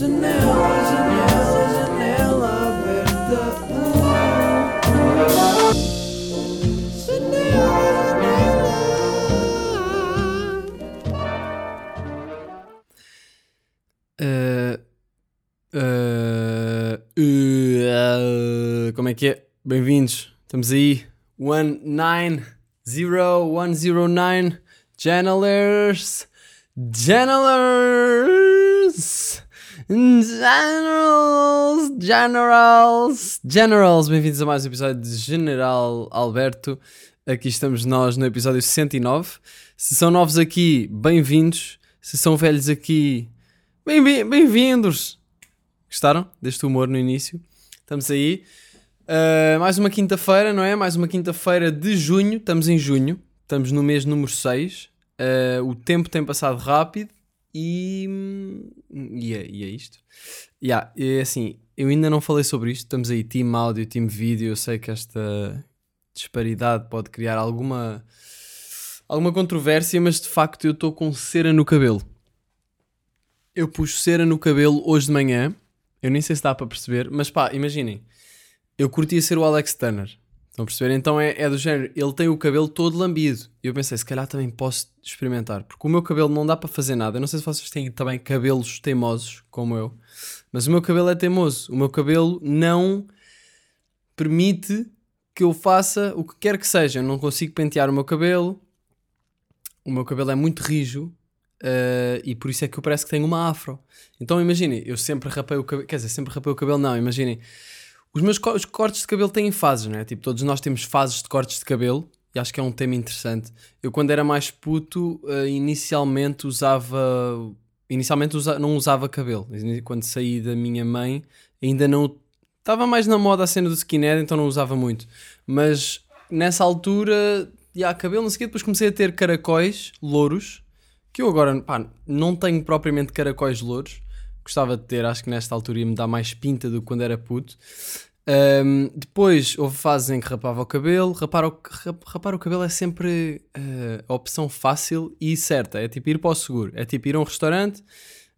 Uh, uh, uh, como é que é? Bem-vindos, estamos aí. 190109 Channelers Channelers Generals Generals Generals Bem-vindos a mais um episódio de General Alberto. Aqui estamos nós no episódio 69. Se são novos aqui, bem-vindos. Se são velhos aqui, bem- bem-vindos. Gostaram deste humor no início? Estamos aí. Uh, mais uma quinta-feira, não é? Mais uma quinta-feira de junho. Estamos em junho. Estamos no mês número 6. Uh, o tempo tem passado rápido e, e, é, e é isto. Yeah, é assim, eu ainda não falei sobre isto. Estamos aí, team áudio, team vídeo. Eu sei que esta disparidade pode criar alguma, alguma controvérsia, mas de facto eu estou com cera no cabelo. Eu pus cera no cabelo hoje de manhã. Eu nem sei se dá para perceber, mas pá, imaginem. Eu curtia ser o Alex Turner. Estão a perceber? Então é, é do género, ele tem o cabelo todo lambido. E eu pensei, se calhar também posso experimentar. Porque o meu cabelo não dá para fazer nada. Eu não sei se vocês têm também cabelos teimosos, como eu. Mas o meu cabelo é teimoso. O meu cabelo não permite que eu faça o que quer que seja. Eu não consigo pentear o meu cabelo. O meu cabelo é muito rijo. eh, e por isso é que eu parece que tenho uma afro. Então imaginem, eu sempre rapei o cabelo. Quer dizer, sempre rapei o cabelo, não. Imaginem. Os meus co- os cortes de cabelo têm fases, não é? Tipo, todos nós temos fases de cortes de cabelo e acho que é um tema interessante. Eu, quando era mais puto, eh, inicialmente usava. Inicialmente usa- não usava cabelo. Quando saí da minha mãe, ainda não. Estava mais na moda a cena do skinhead, então não usava muito. Mas nessa altura, já cabelo, não sei o. Depois comecei a ter caracóis louros, que eu agora, pá, não tenho propriamente caracóis louros gostava de ter, acho que nesta altura ia me dar mais pinta do que quando era puto. Ahm, depois houve fases em que rapava o cabelo. Rapar o, rap- rapar o cabelo é sempre eh, a opção fácil e certa. É tipo ir para o seguro. É tipo ir a um restaurante,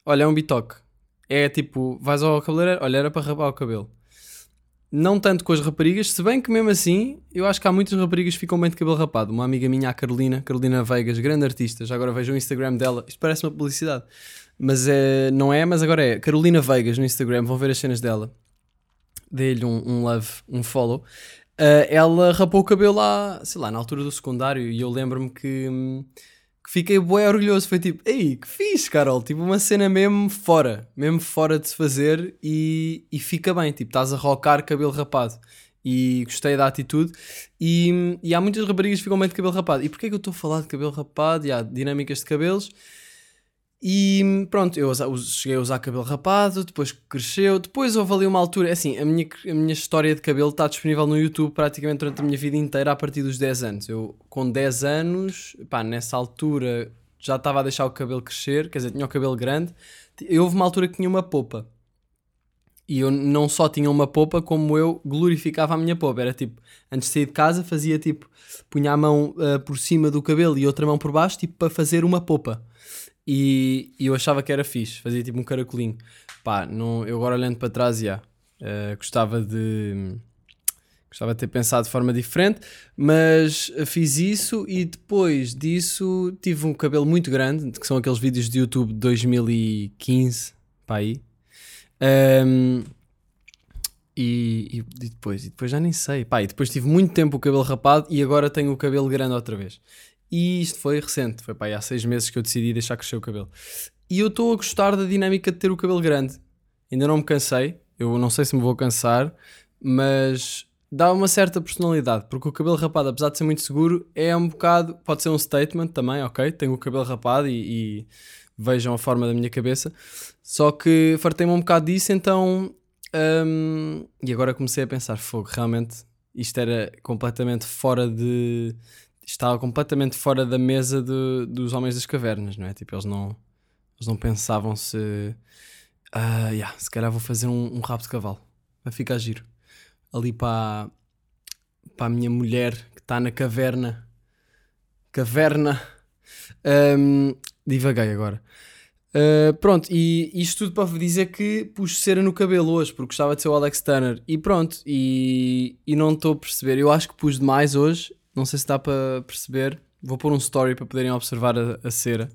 olha, é um bitoque. É tipo, vais ao cabeleireiro, olha, era para rapar o cabelo. Não tanto com as raparigas, se bem que mesmo assim, eu acho que há muitas raparigas que ficam bem de cabelo rapado. Uma amiga minha, a Carolina, Carolina Veigas, grande artista, já agora vejo o Instagram dela. Isto parece uma publicidade. Mas é, não é, mas agora é. Carolina Veigas no Instagram, vão ver as cenas dela. Dê-lhe um, um love, um follow. Ah, ela rapou o cabelo lá, sei lá, na altura do secundário e eu lembro-me que, que fiquei bué orgulhoso. Foi tipo, ei, que fixe, Carol. Tipo, uma cena mesmo fora, mesmo fora de se fazer e, e fica bem. Tipo, estás a rocar cabelo rapado. E gostei da atitude. E, e há muitas raparigas que ficam bem de cabelo rapado. E porquê que eu estou a falar de cabelo rapado? E há dinâmicas de cabelos. E pronto, eu cheguei a usar cabelo rapado, depois cresceu, depois houve ali uma altura, é assim, a minha, a minha história de cabelo está disponível no YouTube praticamente durante a minha vida inteira a partir dos 10 anos. Eu, com 10 anos, pá, nessa altura já estava a deixar o cabelo crescer, quer dizer, tinha o cabelo grande. E houve uma altura que tinha uma popa. E eu não só tinha uma popa, como eu glorificava a minha popa. Era tipo, antes de sair de casa, fazia tipo, punha a mão ah, por cima do cabelo e outra mão por baixo, tipo, para fazer uma popa. E, e eu achava que era fixe, fazia tipo um caracolinho. Pá, não, eu agora olhando para trás, já, eh, gostava de. Gostava de ter pensado de forma diferente, mas fiz isso e depois disso tive um cabelo muito grande, que são aqueles vídeos de YouTube de 2015, pá aí. E, e- e depois, e depois já nem sei. Pá, e depois tive muito tempo o cabelo rapado e agora tenho o cabelo grande outra vez. E isto foi recente, foi pá, há seis meses que eu decidi deixar crescer o cabelo. E eu estou a gostar da dinâmica de ter o cabelo grande. Ainda não me cansei, eu não sei se me vou cansar, mas dá uma certa personalidade, porque o cabelo rapado, apesar de ser muito seguro, é um bocado, pode ser um statement também, ok? Tenho o cabelo rapado e, e vejam a forma da minha cabeça. Só que fartei-me um bocado disso, então. hum, e agora comecei a pensar: fogo, realmente isto era completamente fora de. Estava completamente fora da mesa dos homens das cavernas, não é? Tipo, eles não, eles não pensavam se. Ah, yeah, se calhar vou fazer um, um rabo de cavalo. Vai ficar giro. Ali para, para a minha mulher que está na caverna. Caverna. Hum, divaguei agora. Uh, pronto, e isto tudo para dizer que pus cera no cabelo hoje, porque gostava de ser o Alex Turner. E pronto, e, e não estou a perceber. Eu acho que pus demais hoje, não sei se dá para perceber. Vou pôr um story para poderem observar a, a cera.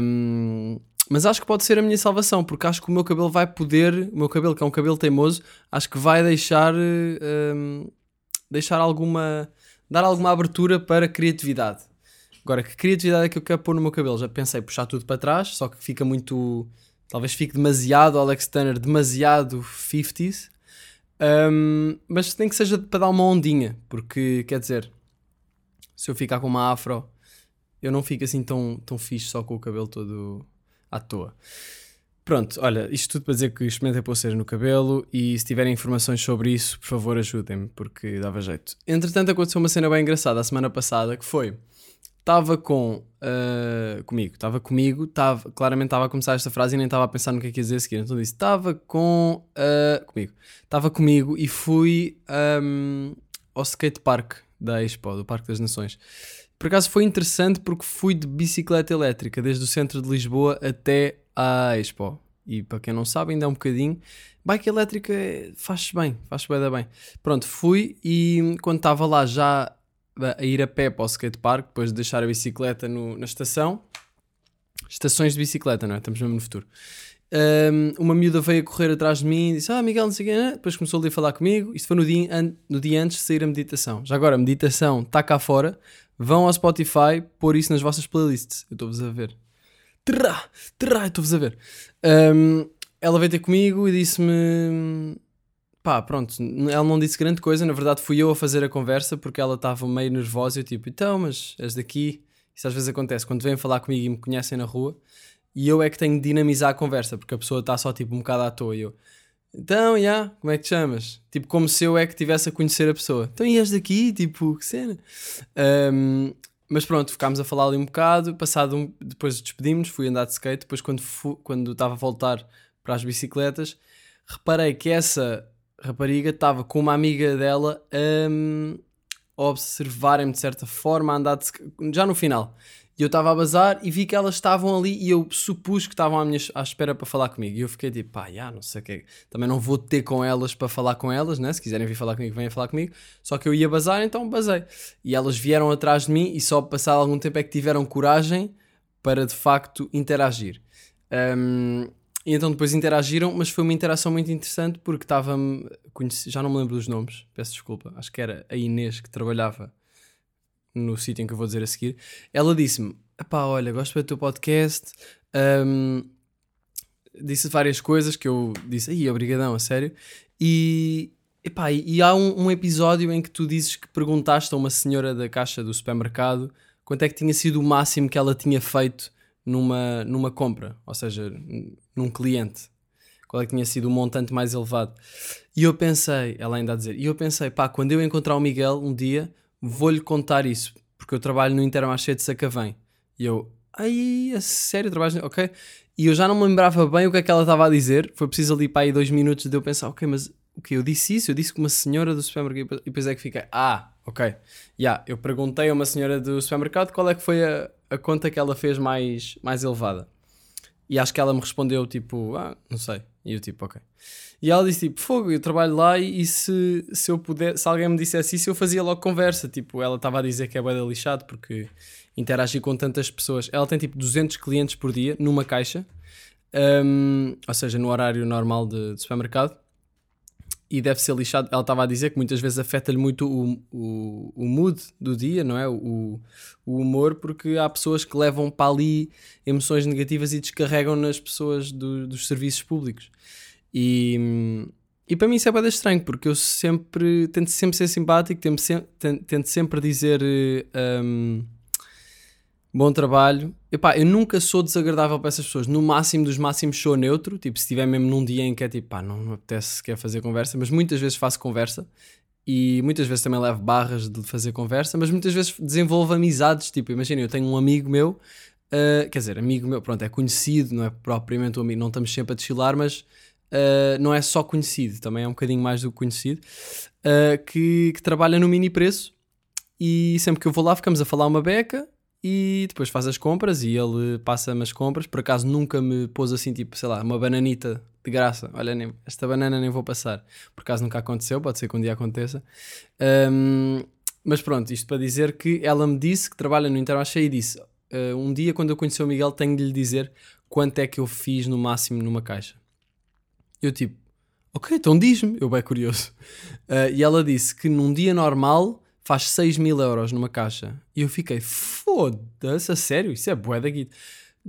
Um, mas acho que pode ser a minha salvação, porque acho que o meu cabelo vai poder, o meu cabelo, que é um cabelo teimoso, acho que vai deixar, um, deixar alguma, dar alguma abertura para criatividade. Agora, que criatividade é que eu quero pôr no meu cabelo? Já pensei puxar tudo para trás, só que fica muito. Talvez fique demasiado Alex Turner, demasiado 50s. Um, mas tem que seja para dar uma ondinha, porque quer dizer, se eu ficar com uma afro, eu não fico assim tão, tão fixe só com o cabelo todo à toa. Pronto, olha, isto tudo para dizer que experimentem pulseiras no cabelo e se tiverem informações sobre isso, por favor ajudem-me, porque dava jeito. Entretanto, aconteceu uma cena bem engraçada a semana passada que foi estava com uh, comigo, estava comigo, tava, claramente estava a começar esta frase e nem estava a pensar no que é que ia dizer a seguir. Então disse: estava com uh, comigo, estava comigo e fui um, ao skate park da Expo, do Parque das Nações. Por acaso foi interessante porque fui de bicicleta elétrica desde o centro de Lisboa até à Expo. E para quem não sabe, ainda é um bocadinho. Bike elétrica faz-se bem, faz-se bem, bem. Pronto, fui e quando estava lá já a ir a pé para o skatepark, depois de deixar a bicicleta no, na estação. Estações de bicicleta, não é? Estamos mesmo no futuro. Um, uma miúda veio a correr atrás de mim e disse: Ah, Miguel, não sei o quê. Depois começou ali a falar comigo. Isto foi no dia, an no dia antes de sair a meditação. Já agora, a meditação está cá fora. Vão ao Spotify pôr isso nas vossas playlists. Eu estou-vos a ver. Terá, terá, estou-vos a ver. Um, ela veio ter comigo e disse-me: pá, pronto, ela não disse grande coisa, na verdade fui eu a fazer a conversa porque ela estava meio nervosa e eu tipo, então, mas és daqui. Isso às vezes acontece quando vêm falar comigo e me conhecem na rua e eu é que tenho de dinamizar a conversa porque a pessoa está só tipo um bocado à toa e eu, então, já, yeah, como é que te chamas? Tipo, como se eu é que estivesse a conhecer a pessoa. Então, e és daqui? Tipo, que cena? Um, mas pronto, ficámos a falar ali um bocado, passado um, depois despedimos, fui andar de skate, depois quando quando estava a voltar para as bicicletas, reparei que essa rapariga estava com uma amiga dela um, a observarem-me de certa forma, a andar de, já no final. E eu estava a bazar e vi que elas estavam ali e eu supus que estavam à, minha, à espera para falar comigo. E eu fiquei tipo, pá, já, não sei o que Também não vou ter com elas para falar com elas, né? Se quiserem vir falar comigo, venham falar comigo. Só que eu ia bazar, então basei. E elas vieram atrás de mim e só passado algum tempo é que tiveram coragem para de facto interagir. Um, e então depois interagiram, mas foi uma interação muito interessante porque estava já não me lembro dos nomes, peço desculpa, acho que era a Inês que trabalhava no sítio em que eu vou dizer a seguir. Ela disse-me: pá, olha, gosto do teu podcast. Um, disse várias coisas que eu disse, aí, obrigadão, a sério. E, epá, e há um, um, episódio em que tu dizes que perguntaste a uma senhora da caixa do supermercado quanto é que tinha sido o máximo que ela tinha feito numa, numa compra, ou seja, num cliente. Qual é que tinha sido o montante mais elevado? E eu pensei, ela ainda a dizer, e eu pensei, pá, quando eu encontrar o Miguel um dia, vou-lhe contar isso, porque eu trabalho no Intermarché de Sacavém. E eu, ai, a sério, trabalhas? Ok. E eu já não me lembrava bem o que é que ela estava a dizer, foi preciso ali para aí dois minutos de eu pensar, ok, mas o que eu disse isso? Eu disse que uma senhora do supermercado, e depois é que fiquei, ah, ok. Já, yeah, eu perguntei a uma senhora do supermercado qual é que foi a, a conta que ela fez mais, mais elevada. E acho que ela me respondeu tipo, ah, não sei. E eu tipo, ok. E ela disse tipo, fogo, eu trabalho lá e, se, se eu puder, se alguém me dissesse isso, eu fazia logo conversa. Tipo, ela estava a dizer que é bué lixado porque interagir com tantas pessoas. Ela tem tipo 200 clientes por dia numa caixa, um, ou seja, no horário normal de, de supermercado e deve ser lixado. Ela estava a dizer que muitas vezes afeta-lhe muito o, o, o, mood do dia, não é? O, o humor, porque há pessoas que levam para ali emoções negativas e descarregam nas pessoas do, dos serviços públicos. E, e para mim isso é bem estranho, porque eu sempre tento sempre ser simpático, tento sempre, tento sempre dizer. Um, bom trabalho. Epá, eu nunca sou desagradável para essas pessoas. No máximo dos máximos sou neutro. Tipo, se estiver mesmo num dia em que é tipo, pá, não me apetece sequer fazer conversa, mas muitas vezes faço conversa. E muitas vezes também levo barras de fazer conversa, mas muitas vezes desenvolvo amizades. Tipo, imagina, eu tenho um amigo meu, uh, quer dizer, amigo meu, pronto, é conhecido, não é propriamente um amigo, não estamos sempre a desfilar, mas uh, não é só conhecido, também é um bocadinho mais do que conhecido, uh, que, que trabalha no mini preço. E sempre que eu vou lá, ficamos a falar uma beca e depois faz as compras e ele passa-me as compras. Por acaso nunca me pôs assim, tipo, sei lá, uma bananita de graça. Olha, nem- esta banana nem vou passar. Por acaso nunca aconteceu, pode ser que um dia aconteça. Ahm, mas pronto, isto para dizer que ela me disse que trabalha no Intermarché e disse: "Ah, um dia quando eu conhecer o Miguel tenho de lhe dizer quanto é que eu fiz no máximo numa caixa. Eu tipo, ok, então diz-me, eu bem curioso. Ah, e ela disse que num dia normal faz 6 mil euros numa caixa. E eu fiquei, foda-se, a sério? Isso é bué da guito.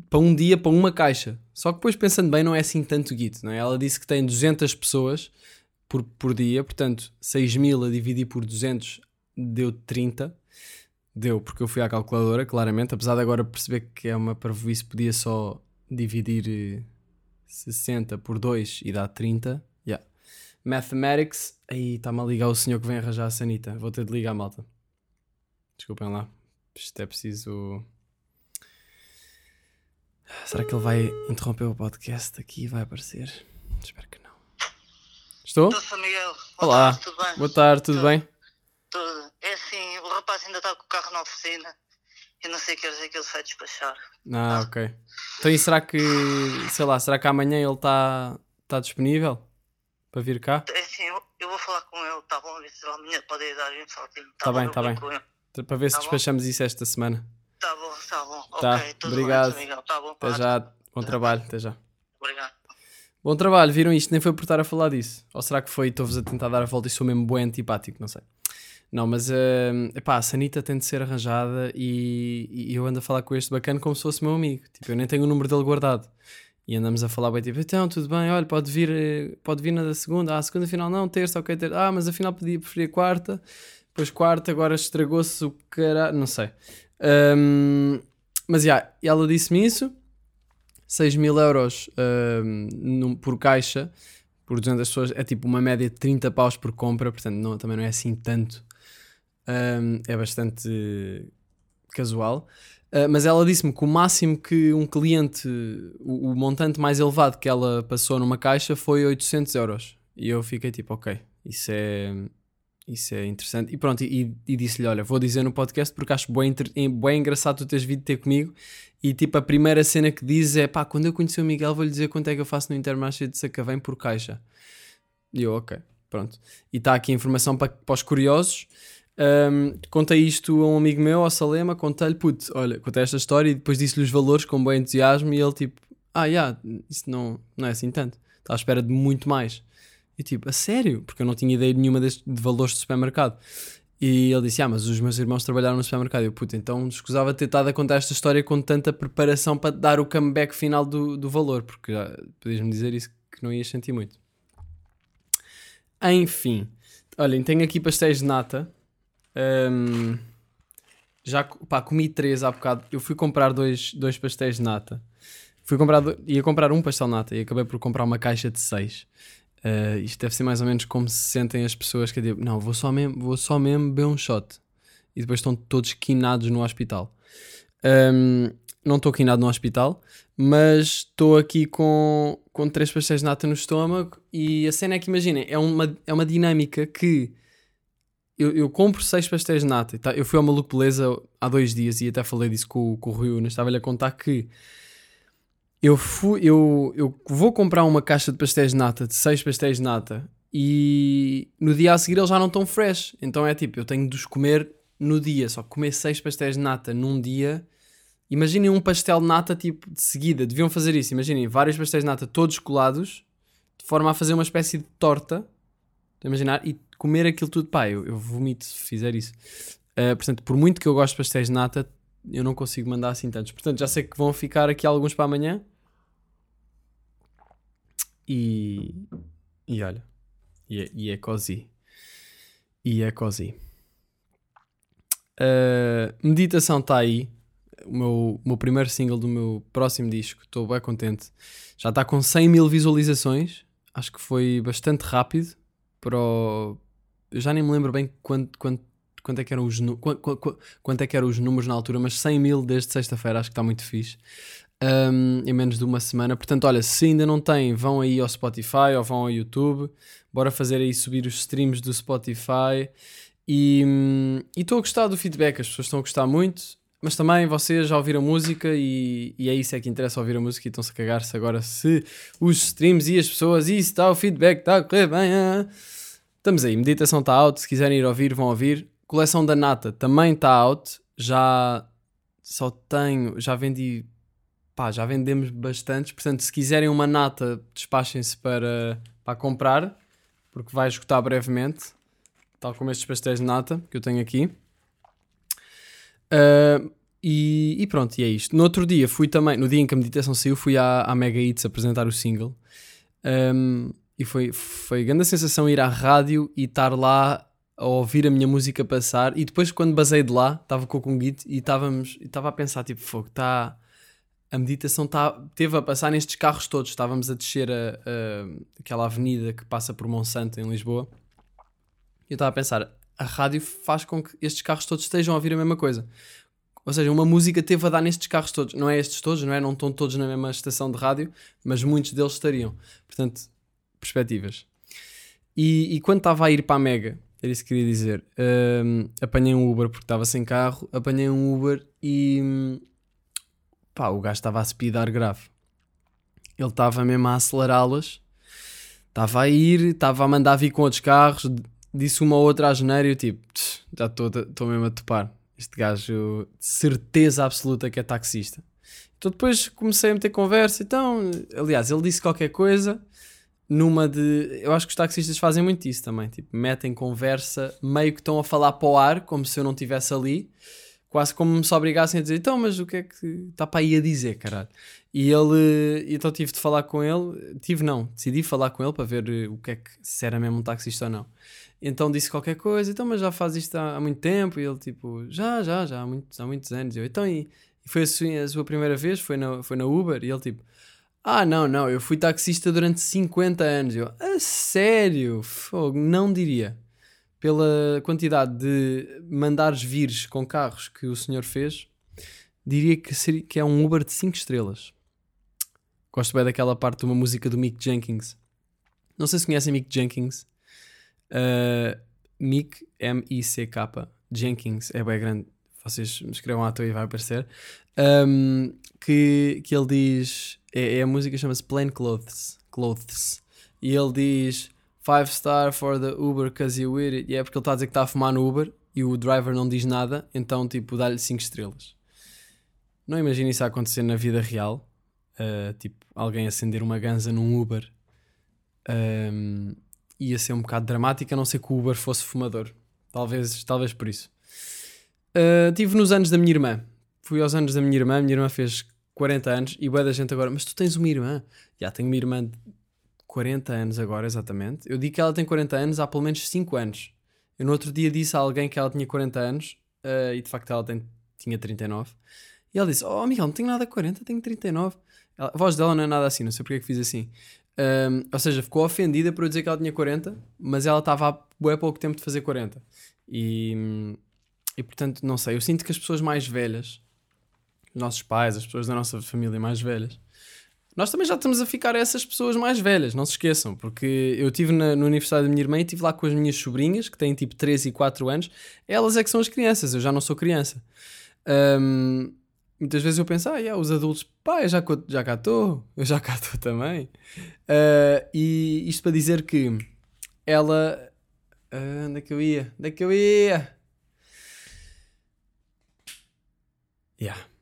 Para um dia, para uma caixa. Só que depois pensando bem, não é assim tanto guito, não é? Ela disse que tem 200 pessoas por, por dia, portanto, 6 mil a dividir por 200 deu 30. Deu, porque eu fui à calculadora, claramente, apesar de agora perceber que é uma parvoíce, podia só dividir eh, 60 por 2 e dá 30. Mathematics. Aí está-me a ligar o senhor que vem arranjar a sanita. Vou ter de ligar, malta. Desculpem lá. Isto é preciso. Será que ele vai interromper o podcast aqui e vai aparecer? Espero que não. Estou? Estou. Boa Olá. tarde, tudo bem? Boa tarde, tudo bem? Tudo. É assim, o rapaz ainda está com o carro na oficina. Eu não sei que horas é que ele sai despachar. Ah, ok. Então e será que, sei lá, será que amanhã ele está tá disponível para vir cá? É assim, eu, eu vou falar com ele, tá bom? Ver se amanhã pode dar um saltinho. Tá bem, tá bem. com ele. Para ver se Tá bom. despachamos isso esta semana. Tá bom, tá bom. Tá, ok, tudo obrigado. bem. Tá bom. Até já, bom trabalho, até já. Obrigado. Bom trabalho, viram isto? Nem foi por estar a falar disso. Ou será que foi, estou-vos a tentar dar a volta e sou mesmo bem antipático? Não sei. Não, mas uh, epá, a Sanita tem de ser arranjada e, e eu ando a falar com este bacana como se fosse meu amigo. Tipo, eu nem tenho o número dele guardado. E andamos a falar bem, tipo, então, tudo bem, olha, pode vir, eh, pode vir na da segunda. Ah, segunda final não, terça, ok, terça. Ah, mas afinal podia preferir quarta. Depois quarta, agora estragou-se o caralho, não sei. Ahm, mas, já, ela disse-me isso. 6 mil euros ahm, num- por caixa, por 200 pessoas, é tipo uma média de 30 paus por compra, portanto não, também não é assim tanto. Ahm, é bastante casual. Ah, mas ela disse-me que o máximo que um cliente, o, o montante mais elevado que ela passou numa caixa foi 800 euros. E eu fiquei tipo, ok, isso é, isso é interessante. E pronto, e, e disse-lhe: Olha, vou dizer no podcast porque acho bem, bem engraçado tu teres vindo ter comigo. E tipo, a primeira cena que diz é: pá, quando eu conhecer o Miguel, vou-lhe dizer quanto é que eu faço no Intermarché de Sacavém por caixa. E eu, ok, pronto. E está aqui a informação para, para os curiosos. Ahm, contei isto a um amigo meu, ao Salema, contei-lhe, putz, olha, contei esta história e depois disse-lhe os valores com bom entusiasmo e ele tipo, ah, já, isso não, não é assim tanto, está à espera de muito mais. E tipo, a sério? Porque eu não tinha ideia nenhuma deste, de valores de supermercado. E ele disse, ah, mas os meus irmãos trabalharam no supermercado. Eu, puta, então escusava ter estado a contar esta história com tanta preparação para dar o comeback final do, do valor, porque já podias-me dizer isso que não ias sentir muito. Enfim, olhem, tenho aqui pastéis de nata. Ahm, já pá, comi três há bocado. Eu fui comprar dois, dois pastéis de nata. Fui comprar, ia comprar um pastel de nata e acabei por comprar uma caixa de seis. Ah, isto deve ser mais ou menos como se sentem as pessoas que não, vou só mesmo, vou só mesmo beber um shot. E depois estão todos quinados no hospital. Ahm, não estou quinado no hospital, mas estou aqui com, com três pastéis de nata no estômago. E a cena é que, imaginem, é uma, é uma dinâmica que eu, eu compro seis pastéis de nata. Tá? Eu fui ao Maluco Beleza há dois dias e até falei disso com, com o Rui Unas. Estava-lhe a contar que eu, fui, eu, eu vou comprar uma caixa de pastéis de nata, de seis pastéis de nata, e no dia a seguir eles já não estão fresh. Então é tipo, eu tenho de os comer no dia. Só que comer seis pastéis de nata num dia. Imaginem um pastel de nata tipo de seguida. Deviam fazer isso. Imaginem vários pastéis de nata todos colados, de forma a fazer uma espécie de torta. Imaginar? E comer aquilo tudo. Pá, eu, eu vomito se fizer isso. Uh, portanto, por muito que eu gosto de pastéis de nata, eu não consigo mandar assim tantos. Portanto, já sei que vão ficar aqui alguns para amanhã. E. E olha. E é, e é cozy. E é cozy. Uh, meditação está aí. O meu, meu primeiro single do meu próximo disco. Estou bem contente. Já está com 100 mil visualizações. Acho que foi bastante rápido. Para o... Eu já nem me lembro bem quanto, quanto, quanto, é que eram os, nu- qu- qu- qu- quanto é que eram os números na altura, mas 100 mil desde sexta-feira. Acho que está muito fixe. Um, em menos de uma semana. Portanto, olha, se ainda não têm, vão aí ao Spotify ou vão ao YouTube. Bora fazer aí subir os streams do Spotify. E e estou a gostar do feedback, as pessoas estão a gostar muito. Mas também vocês já ouviram música e, e é isso é que interessa ouvir a música e estão-se a cagar-se agora se os streams e as pessoas, isso está, o feedback está a correr bem. ah. Estamos aí, meditação está out, se quiserem ir ouvir, vão ouvir. Coleção da Nata também está out, já só tenho, já vendi, pá, já vendemos bastantes, portanto se quiserem uma nata, despachem-se para, para comprar, porque vai esgotar brevemente, tal como estes pastéis de nata que eu tenho aqui. Uh, e, e pronto, e é isto. No outro dia fui também, no dia em que a meditação saiu, fui à, à Mega Hits apresentar o single. Um, e foi, foi grande sensação ir à rádio e estar lá a ouvir a minha música passar. E depois, quando basei de lá, estava com o Conguito e estávamos estava a pensar: tipo, fogo, está. A meditação tá, teve a passar nestes carros todos. Estávamos a descer a, a- aquela avenida que passa por Monsanto, em Lisboa. E eu estava a pensar: a rádio faz com que estes carros todos estejam a ouvir a mesma coisa. Ou seja, uma música teve a dar nestes carros todos. Não é estes todos, não é? Não estão todos na mesma estação de rádio, mas muitos deles estariam. Portanto, perspectivas. E, e quando estava a ir para a Mega, era isso que queria dizer, hum, apanhei um Uber porque estava sem carro, apanhei um Uber e pá, o gajo estava a speedar grave. Ele estava mesmo a acelerá-las, estava a ir, estava a mandar vir com outros carros, disse uma ou outra à janeiro e eu tipo, "Tch, já estou mesmo a topar. Este gajo, de certeza absoluta que é taxista. Então depois comecei a meter conversa, então, aliás, ele disse qualquer coisa numa de. Eu acho que os taxistas fazem muito isso também. Tipo, metem conversa, meio que estão a falar para o ar, como se eu não estivesse ali, quase como se obrigassem a dizer: então, mas o que é que está para aí a dizer, caralho? E ele. Então tive de falar com ele. Tive não, decidi falar com ele para ver eh, o que é que se era mesmo um taxista ou não. Então disse qualquer coisa, então, mas já faz isto há, há muito tempo? E ele, tipo, já, já, já, há muitos, há muitos anos. E eu, então, e, e foi a sua, a sua primeira vez? Foi na, foi na Uber? E ele, tipo, ah, não, não, eu fui taxista durante 50 anos. Eu, a sério? Fogo, não diria. Pela quantidade de mandares vires com carros que o senhor fez, diria que, seria, que é um Uber de 5 estrelas. Gosto bem daquela parte de uma música do Mick Jenkins. Não sei se conhecem Mick Jenkins. Uh, Mick, M-I-C-K, Jenkins, é bem grande. Vocês escrevam à toa e vai aparecer. Um, que, que ele diz. É, é a música chama-se Plain Clothes. Clothes. E ele diz Five star for the Uber cause you with it. E é porque ele está a dizer que está a fumar no Uber e o driver não diz nada, então tipo dá-lhe 5 estrelas. Não imagino isso a acontecer na vida real. Uh, tipo, alguém acender uma ganza num Uber. Um, ia ser um bocado dramático, a não ser que o Uber fosse fumador. Talvez, talvez por isso. Uh, tive nos anos da minha irmã. Fui aos anos da minha irmã. Minha irmã fez 40 anos e boa da gente agora. Mas tu tens uma irmã? Já tenho uma irmã de 40 anos agora, exatamente. Eu digo que ela tem 40 anos há pelo menos 5 anos. Eu no outro dia disse a alguém que ela tinha 40 anos uh, e de facto ela tem, tinha 39. E ela disse: Oh, Miguel, não tenho nada de 40, tenho 39. Ela- a voz dela não é nada assim, não sei porque é que fiz assim. Um, ou seja, ficou ofendida por eu dizer que ela tinha 40, mas ela estava há bué pouco tempo de fazer 40. E, e portanto, não sei, eu sinto que as pessoas mais velhas, nossos pais, as pessoas da nossa família mais velhas, nós também já estamos a ficar essas pessoas mais velhas, não se esqueçam, porque eu estive na, no aniversário da minha irmã e estive lá com as minhas sobrinhas, que têm tipo 3 e 4 anos, elas é que são as crianças, eu já não sou criança. Um, muitas vezes eu penso, ah, yeah, os adultos, pá, eu já, já cá estou, eu já cá estou também. Uh, e isto para dizer que ela. ah, onde é que eu ia? Onde é que eu ia? Yeah.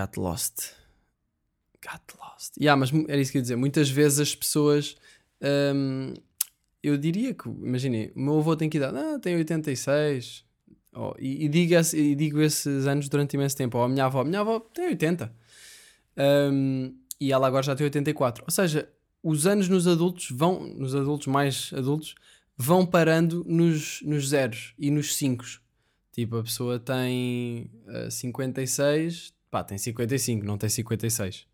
Got lost. Got lost. Yeah, mas era isso que eu ia dizer. Muitas vezes as pessoas. hum, eu diria que, imaginem, o meu avô tem que idade? Ah, tem 86. Oh, e, e digo esse- e digo esses anos durante imenso tempo. Ou a minha avó, a minha avó tem 80. Um, e ela agora já tem 84. Ou seja, os anos nos adultos vão, nos adultos mais adultos, vão parando nos, nos zeros e nos 5. Tipo, a pessoa tem ah, 56, pá, tem 55, não tem 56.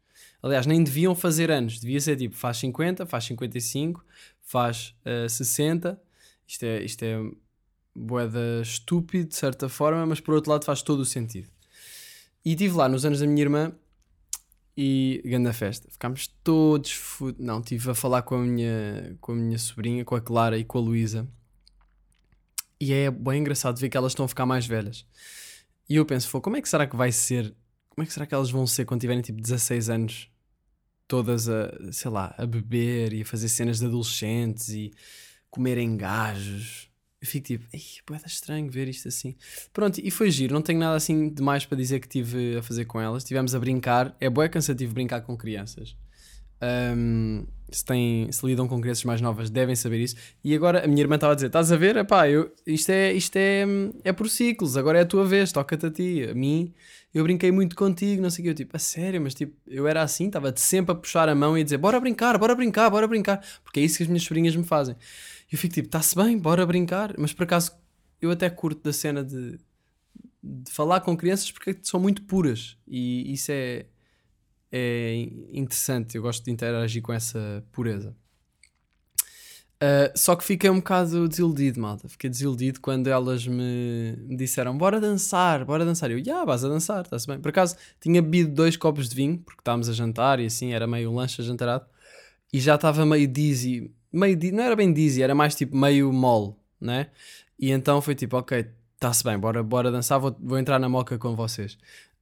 Aliás, nem deviam fazer anos, devia ser tipo, faz 50, faz 55, faz ah, 60. Isto é, isto é boeda estúpido de certa forma, mas por outro lado faz todo o sentido. E estive lá nos anos da minha irmã e grande festa. Ficámos todos fu- Não, estive a falar com a, minha, com a minha sobrinha, com a Clara e com a Luísa. E é bem engraçado ver que elas estão a ficar mais velhas. E eu penso, "Fô, como é que será que vai ser? Como é que será que elas vão ser quando tiverem tipo 16 anos? Todas a, sei lá, a beber e a fazer cenas de adolescentes e comerem gajos. Eu fico tipo, ei, pode estranho ver isto assim. Pronto, e foi giro, não tenho nada assim de mais para dizer que tive a fazer com elas. Estivemos a brincar, é bué cansativo brincar com crianças. Um, se, têm, se lidam com crianças mais novas, devem saber isso. E agora a minha irmã estava a dizer: Estás a ver? Epá, eu, isto, é, isto é, é por ciclos, agora é a tua vez, toca-te a ti. A mim, eu brinquei muito contigo, não sei o que. Eu tipo, a sério, mas tipo, eu era assim, estava sempre a puxar a mão e a dizer: Bora brincar, bora brincar, bora brincar, porque é isso que as minhas sobrinhas me fazem. E eu fico tipo: Está-se bem, bora brincar, mas por acaso eu até curto da cena de, de falar com crianças porque são muito puras e isso é é interessante. Eu gosto de interagir com essa pureza. Uh, só que fiquei um bocado desiludido, malta. Fiquei desiludido quando elas me disseram bora dançar, bora dançar. Eu, já, yeah, vais a dançar, está-se bem. Por acaso, tinha bebido dois copos de vinho, porque estávamos a jantar e assim, era meio lanche jantarado. E já estava meio dizzy, meio não era bem dizzy, era mais tipo meio mole, né? E então foi tipo, ok, está-se bem, bora, bora dançar, vou, vou entrar na moca com vocês.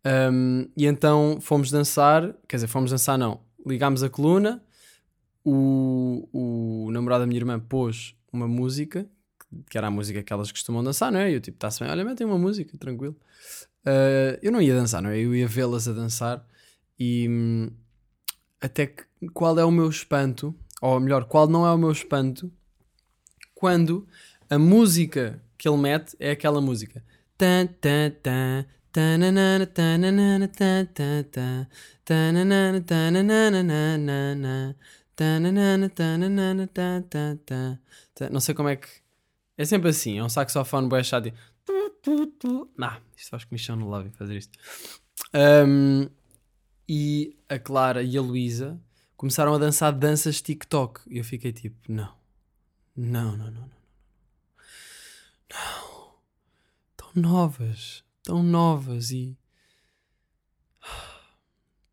Um, e então fomos dançar, quer dizer, fomos dançar não, ligámos a coluna, o, o namorado da minha irmã pôs uma música, que era a música que elas costumam dançar, não é? E eu tipo, está-se bem, olha, metem uma música, tranquilo. Uh, eu não ia dançar, não é? Eu ia vê-las a dançar e hum, até que qual é o meu espanto, ou melhor, qual não é o meu espanto, quando a música que ele mete é aquela música. Tan, tan, tan, Não sei como é que. É sempre assim, é um saxofone bem chato. e- Ah, isto faz comichão no lábio fazer isto. Ahm, e a Clara e a Luísa começaram a dançar danças TikTok. E eu fiquei tipo, não. Não, não, não, não. Não. Tão novas. Tão novas e.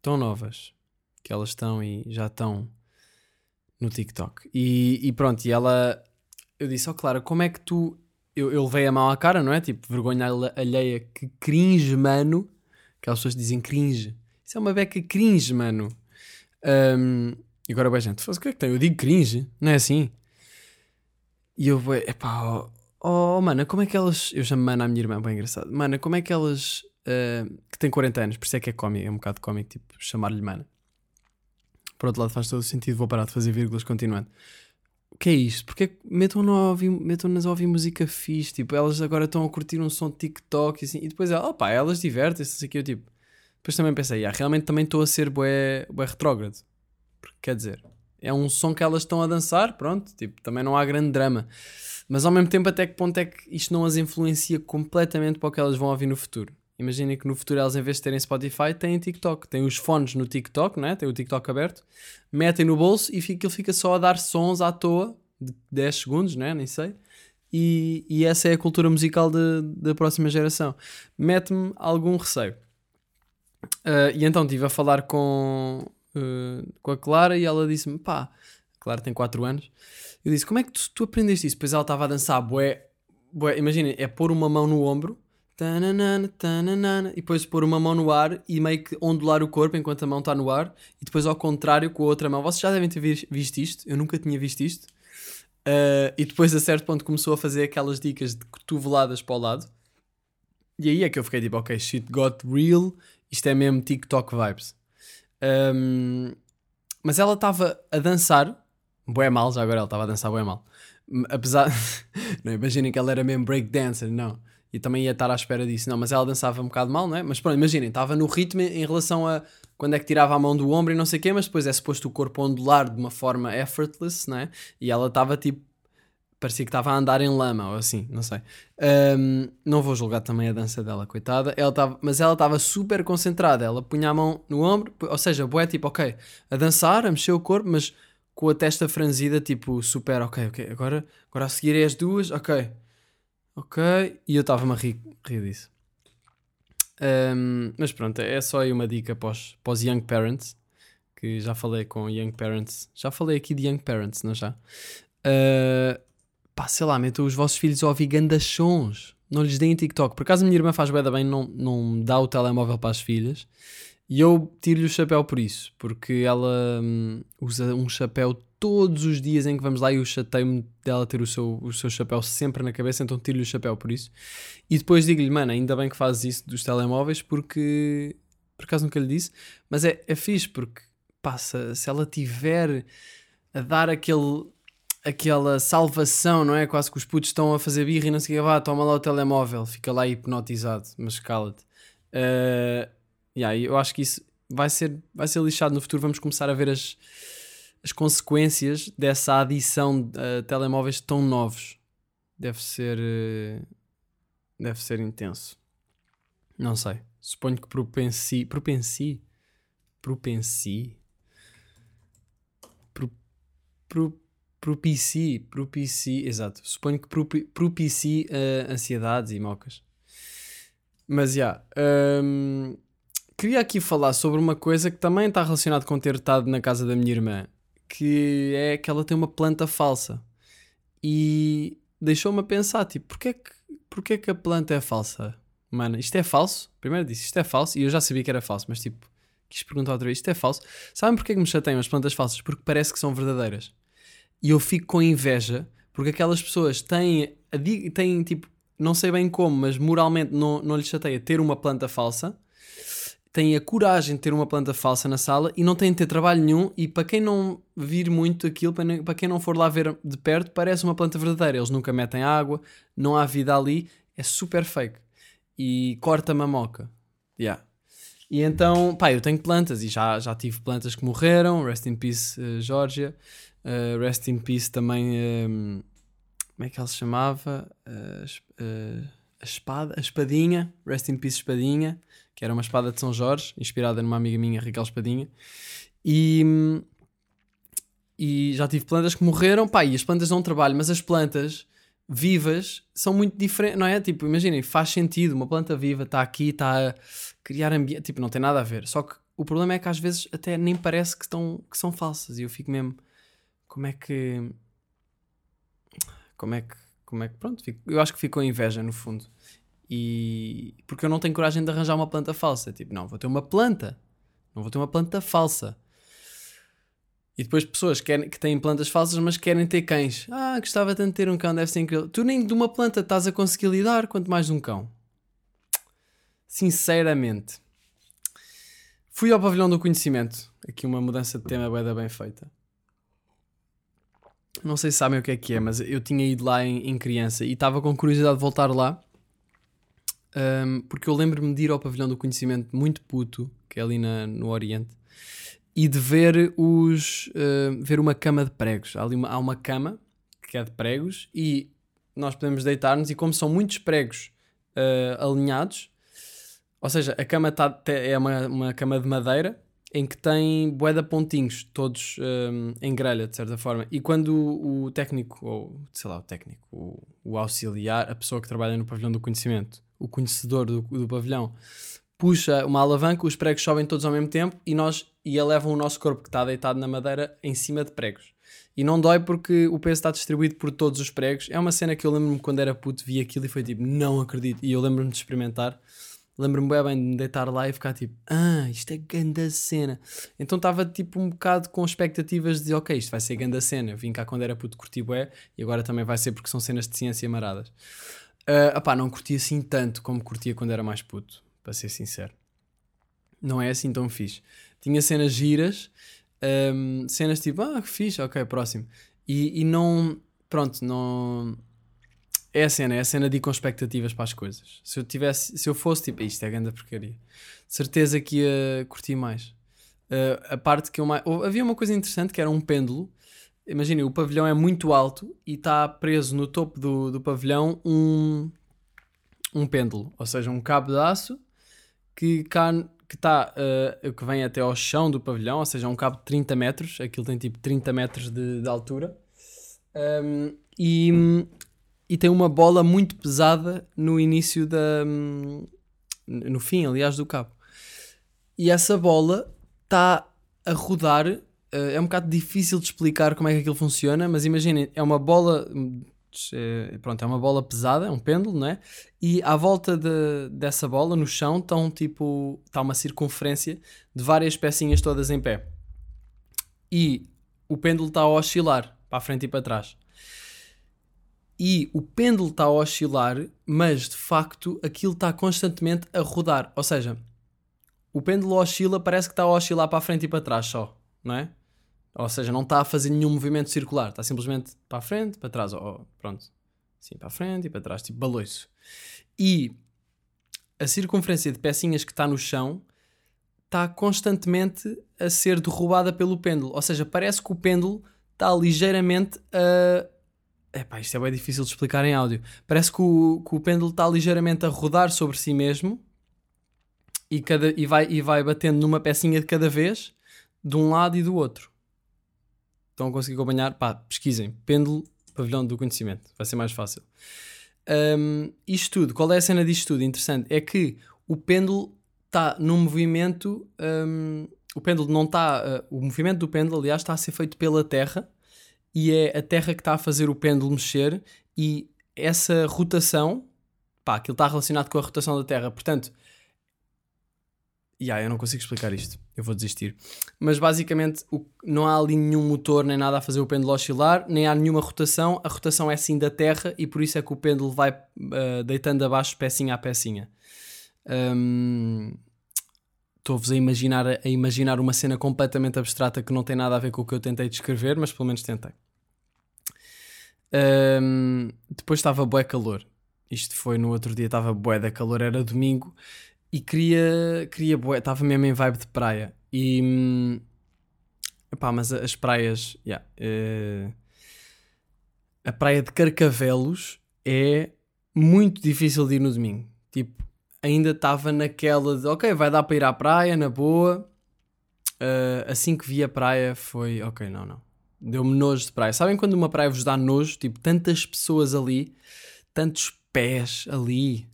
Tão novas. Que elas estão e já estão no TikTok. E, e pronto, e ela. Eu disse, ó Clara, como é que tu. Eu, eu levei a mão à cara, não é? Tipo, vergonha alhe- alheia, que cringe, mano. Aquelas pessoas dizem cringe. Isso é uma beca cringe, mano. Ahm, e agora, bem, gente, faz o que é que tem? Eu digo cringe, não é assim? E eu, bué, epá, ó, oh, mana, como é que elas. Eu chamo mana a minha irmã, bem engraçado. Mana, como é que elas. ah, que tem 40 anos, por isso é que é cómico, é um bocado cómico, tipo, chamar-lhe mana. Por outro lado, faz todo o sentido, vou parar de fazer vírgulas continuando. O que é isto? Porque que metam-nas a ouvir, música fixe? Tipo, elas agora estão a curtir um som de TikTok e assim. E depois, ela, opá, elas divertem-se, que. Eu, tipo, depois também pensei, ah, realmente também estou a ser bué, bué retrógrado. Porque, quer dizer, é um som que elas estão a dançar, pronto, tipo, também não há grande drama. Mas ao mesmo tempo, até que ponto é que isto não as influencia completamente para o que elas vão ouvir no futuro? Imaginem que no futuro elas, em vez de terem Spotify, têm TikTok. Têm os fones no TikTok, né? Têm o TikTok aberto, metem no bolso e fica, ele fica só a dar sons à toa, de 10 segundos, né? Nem sei. E, e essa é a cultura musical de- da próxima geração. Mete-me algum receio. Ah, e então estive a falar com, ah, com a Clara e ela disse-me: pá, Clara tem 4 anos. Eu disse: como é que tu, tu aprendeste isso? Depois ela estava a dançar, bué, bué. Imaginem, é pôr uma mão no ombro, tananana, tananana, e depois pôr uma mão no ar e meio que ondular o corpo enquanto a mão está no ar, e depois ao contrário com a outra mão. Vocês já devem ter vi- visto isto, eu nunca tinha visto isto. Ah, e depois a certo ponto começou a fazer aquelas dicas de cotoveladas para o lado. E aí é que eu fiquei tipo, ok, shit got real, isto é mesmo TikTok vibes. Ahm, mas ela estava a dançar, bué mal, já agora ela estava a dançar bué mal. Apesar, não imaginem que ela era mesmo breakdancer, não. E também ia estar à espera disso, não. Mas ela dançava um bocado mal, não é? Mas pronto, imaginem, estava no ritmo em relação a quando é que tirava a mão do ombro e não sei o quê, mas depois é suposto o corpo ondular de uma forma effortless, não é? E ela estava tipo parecia que estava a andar em lama ou assim, não sei. Ahm, não vou julgar também a dança dela, coitada. Ela tava, mas ela estava super concentrada. Ela punha a mão no ombro, ou seja, boé, tipo, ok, a dançar, a mexer o corpo, mas com a testa franzida, tipo, super, ok, ok, agora, agora a seguir é as duas, ok, ok. E eu estava-me a rir, rir disso. Ahm, mas pronto, é só aí uma dica para os, para os young parents, que já falei com young parents, já falei aqui de young parents, não já? Ah, pá, sei lá, metam os vossos filhos a ouvir gandachons. não lhes deem TikTok. Por acaso a minha irmã faz da bem, não, não dá o telemóvel para as filhas. E eu tiro-lhe o chapéu por isso, porque ela hum, usa um chapéu todos os dias em que vamos lá e eu chateio-me dela ter o seu, o seu chapéu sempre na cabeça, então tiro-lhe o chapéu por isso. E depois digo-lhe, mano, ainda bem que fazes isso dos telemóveis, porque por acaso nunca lhe disse, mas é, é fixe, porque passa, se ela tiver a dar aquele, aquela salvação, não é? Quase que os putos estão a fazer birra e não sei o que, vá, toma lá o telemóvel, fica lá hipnotizado, mas cala-te. Uh, yeah, eu acho que isso vai ser, vai ser lixado no futuro. Vamos começar a ver as, as consequências dessa adição a telemóveis tão novos. Deve ser. eh, Deve ser intenso. Não sei. Suponho que propensi. Propensi? Propensi? Pro, pro, propicie. Propicie. Exato. Suponho que propi, propicie eh, ansiedades e mocas. Mas já. hum, queria aqui falar sobre uma coisa que também está relacionada com ter estado na casa da minha irmã, que é que ela tem uma planta falsa. E deixou-me a pensar, tipo, porquê é que, porquê é que a planta é falsa? Mano, isto é falso? Primeiro disse, isto é falso, e eu já sabia que era falso, mas tipo, quis perguntar outra vez, isto é falso? Sabem porquê que me chateiam as plantas falsas? Porque parece que são verdadeiras. E eu fico com inveja, porque aquelas pessoas têm, têm tipo, não sei bem como, mas moralmente não, não lhes chateia ter uma planta falsa, têm a coragem de ter uma planta falsa na sala e não têm de ter trabalho nenhum. E para quem não vir muito aquilo, para quem não for lá ver de perto, parece uma planta verdadeira. Eles nunca metem água, não há vida ali, é super fake. E corta-me a moca. Yeah. E então, pá, eu tenho plantas e já, já tive plantas que morreram. Rest in peace, eh, Georgia. Eh, rest in peace também. ehm, como é que ela se chamava? Es- eh, a espada, a espadinha. Rest in peace, espadinha. Que era uma espada de São Jorge, inspirada numa amiga minha, Raquel Espadinha. E. E já tive plantas que morreram, pá, e as plantas dão trabalho, mas as plantas vivas são muito diferentes, não é? Tipo, imaginem, faz sentido, uma planta viva está aqui, está a criar ambiente, tipo, não tem nada a ver. Só que o problema é que às vezes até nem parece que, estão, que são falsas, e eu fico mesmo, como é que. Como é que. Como é que. Pronto, fico- eu acho que ficou inveja no fundo. E. Porque eu não tenho coragem de arranjar uma planta falsa. Tipo, não, vou ter uma planta. Não vou ter uma planta falsa. E depois pessoas que, querem- que têm plantas falsas, mas querem ter cães. Ah, gostava tanto de ter um cão, deve ser incrível. Tu nem de uma planta estás a conseguir lidar, quanto mais de um cão. Sinceramente. Fui ao pavilhão do conhecimento. Aqui uma mudança de tema da bem feita. Não sei se sabem o que é que é, mas eu tinha ido lá em, em criança e estava com curiosidade de voltar lá. Ahm, porque eu lembro-me de ir ao pavilhão do conhecimento muito puto, que é ali na- no Oriente, e de ver os ahm, ver uma cama de pregos. Há, ali uma, há uma cama que é de pregos e nós podemos deitar-nos e como são muitos pregos ah, alinhados, ou seja, a cama tá, é uma, uma cama de madeira em que tem de pontinhos, todos hum, em grelha, de certa forma. E quando o, o técnico, ou sei lá, o técnico, o, o auxiliar, a pessoa que trabalha no pavilhão do conhecimento, o conhecedor do, do pavilhão, puxa uma alavanca, os pregos sobem todos ao mesmo tempo e nós e elevam o nosso corpo que está deitado na madeira em cima de pregos. E não dói porque o peso está distribuído por todos os pregos. É uma cena que eu lembro-me quando era puto, vi aquilo e foi tipo, não acredito. E eu lembro-me de experimentar. Lembro-me bem, bem de me deitar lá e ficar tipo, ah, isto é ganda cena. Então estava tipo um bocado com expectativas de, ok, isto vai ser ganda cena. Eu vim cá quando era puto curti bué e agora também vai ser porque são cenas de ciência maradas. Ah, opá, não curti assim tanto como curtia quando era mais puto, para ser sincero. Não é assim tão fixe. Tinha cenas giras, ahm, cenas tipo, ah, que fixe, ok, próximo. E, e não, pronto, não. É a cena, é a cena de ir com expectativas para as coisas. Se eu tivesse, se eu fosse tipo, isto é grande porcaria, de certeza que ia curtir mais. Ah, a parte que eu mais. Havia uma coisa interessante que era um pêndulo. Imaginem, o pavilhão é muito alto e está preso no topo do, do pavilhão um, um pêndulo, ou seja, um cabo de aço que cá que está que vem até ao chão do pavilhão, ou seja, um cabo de 30 metros, aquilo tem tipo 30 metros de, de altura, Um, e, e tem uma bola muito pesada no início da. no fim, aliás, do cabo. E essa bola está a rodar. Eh, é um bocado difícil de explicar como é que aquilo funciona, mas imaginem, é uma bola eh, pronto, é uma bola pesada, é um pêndulo, não é? E à volta de- dessa bola, no chão, estão tipo, está uma circunferência de várias pecinhas todas em pé. E o pêndulo está a oscilar para a frente e para trás. E o pêndulo está a oscilar, mas de facto aquilo está constantemente a rodar. Ou seja, o pêndulo oscila, parece que está a oscilar para a frente e para trás só, não é? Ou seja, não está a fazer nenhum movimento circular, está simplesmente para a frente, para trás, ou, pronto, sim, para a frente e para trás, tipo baloiço. E a circunferência de pecinhas que está no chão está constantemente a ser derrubada pelo pêndulo. Ou seja, parece que o pêndulo está ligeiramente a. Epá, isto é bem difícil de explicar em áudio. Parece que o, que o pêndulo está ligeiramente a rodar sobre si mesmo e, cada, e, vai, e vai batendo numa pecinha de cada vez, de um lado e do outro. Estão a conseguir acompanhar? Pá, pesquisem. Pêndulo, pavilhão do conhecimento. Vai ser mais fácil. Um, isto tudo, qual é a cena disto tudo? Interessante. É que o pêndulo está num movimento. um, o pêndulo não está. uh, o movimento do pêndulo, aliás, está a ser feito pela Terra e é a Terra que está a fazer o pêndulo mexer e essa rotação. Pá, aquilo está relacionado com a rotação da Terra. Portanto, yeah, eu não consigo explicar isto. Eu vou desistir. Mas basicamente o- não há ali nenhum motor nem nada a fazer o pêndulo oscilar, nem há nenhuma rotação. A rotação é sim da Terra e por isso é que o pêndulo vai ah, deitando abaixo pecinha a pecinha. Hum, Estou-vos a imaginar, a imaginar uma cena completamente abstrata que não tem nada a ver com o que eu tentei descrever, mas pelo menos tentei. Hum, depois estava bué calor. Isto foi no outro dia, estava bué da calor, era domingo e queria, queria bué, estava mesmo em vibe de praia. E hum, epá, mas as praias, yeah, eh, a praia de Carcavelos é muito difícil de ir no domingo. Tipo, ainda estava naquela de ok, vai dar para ir à praia, na boa. Uh, assim que vi a praia foi ok, não, não. Deu-me nojo de praia. Sabem quando uma praia vos dá nojo? Tipo, tantas pessoas ali, tantos pés ali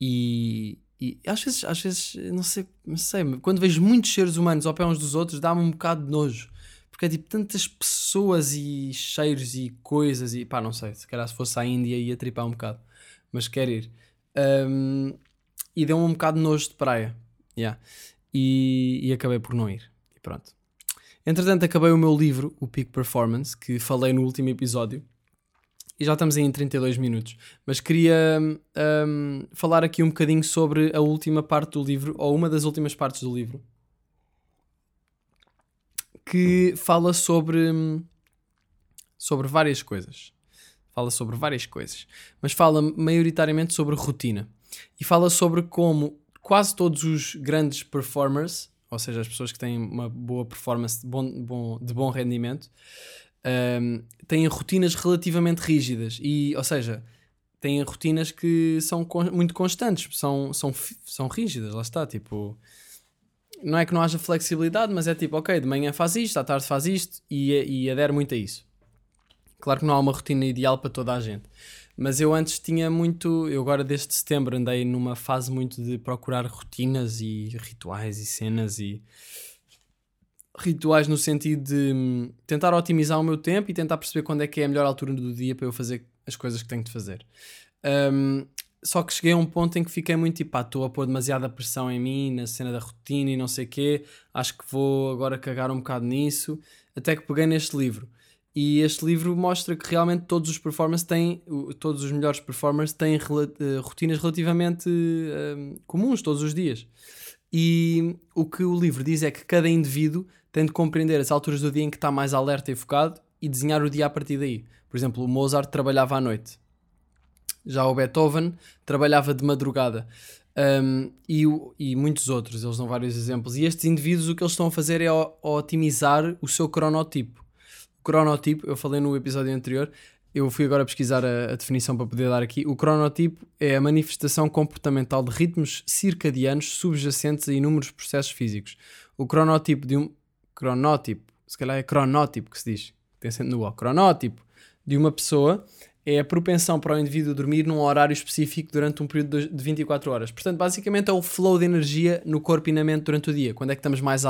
e, e às vezes, às vezes, não sei, não sei, quando vejo muitos seres humanos ao pé uns dos outros, dá-me um bocado de nojo. Porque é tipo tantas pessoas e cheiros e coisas e pá, não sei, se calhar se fosse à Índia ia tripar um bocado, mas quero ir. Um, e deu-me um bocado de nojo de praia. Yeah. E, e acabei por não ir. E pronto. Entretanto, acabei o meu livro, o Peak Performance, que falei no último episódio. E já estamos aí em 32 minutos. Mas queria hum, falar aqui um bocadinho sobre a última parte do livro, ou uma das últimas partes do livro, que fala sobre, hum, sobre várias coisas. Fala sobre várias coisas. Mas fala maioritariamente sobre rotina. E fala sobre como quase todos os grandes performers, ou seja, as pessoas que têm uma boa performance de bom, bom- de bom rendimento, hum, têm rotinas relativamente rígidas. E, ou seja, têm rotinas que são con- muito constantes, são, são, são rígidas, lá está, tipo... Não é que não haja flexibilidade, mas é tipo, ok, de manhã faz isto, à tarde faz isto e, e adere muito a isso. Claro que não há uma rotina ideal para toda a gente. Mas eu antes tinha muito. Eu agora, desde setembro, andei numa fase muito de procurar rotinas e rituais e cenas e. Rituais no sentido de hum, tentar otimizar o meu tempo e tentar perceber quando é que é a melhor altura do dia para eu fazer as coisas que tenho de fazer. Hum, só que cheguei a um ponto em que fiquei muito tipo, pá, estou a pôr demasiada pressão em mim, na cena da rotina e não sei o quê, acho que vou agora cagar um bocado nisso, até que peguei neste livro. E este livro mostra que realmente todos os performers têm, todos os melhores performers têm eh, rotinas relativamente eh, comuns todos os dias. E o que o livro diz é que cada indivíduo tem de compreender as alturas do dia em que está mais alerta e focado e desenhar o dia a partir daí. Por exemplo, o Mozart trabalhava à noite. Já o Beethoven trabalhava de madrugada. Um, e, e muitos outros, eles dão vários exemplos. E estes indivíduos o que eles estão a fazer é o- otimizar o seu cronotipo. O cronotipo, eu falei no episódio anterior, eu fui agora pesquisar a, a definição para poder dar aqui. O cronotipo é a manifestação comportamental de ritmos circadianos subjacentes a inúmeros processos físicos. O cronotipo de um. Cronótipo, se calhar é cronótipo que se diz, tem acento no O. Cronótipo de uma pessoa é a propensão para o indivíduo dormir num horário específico durante um período de de 24 horas. Portanto, basicamente é o flow de energia no corpo e na mente durante o dia. Quando é que estamos mais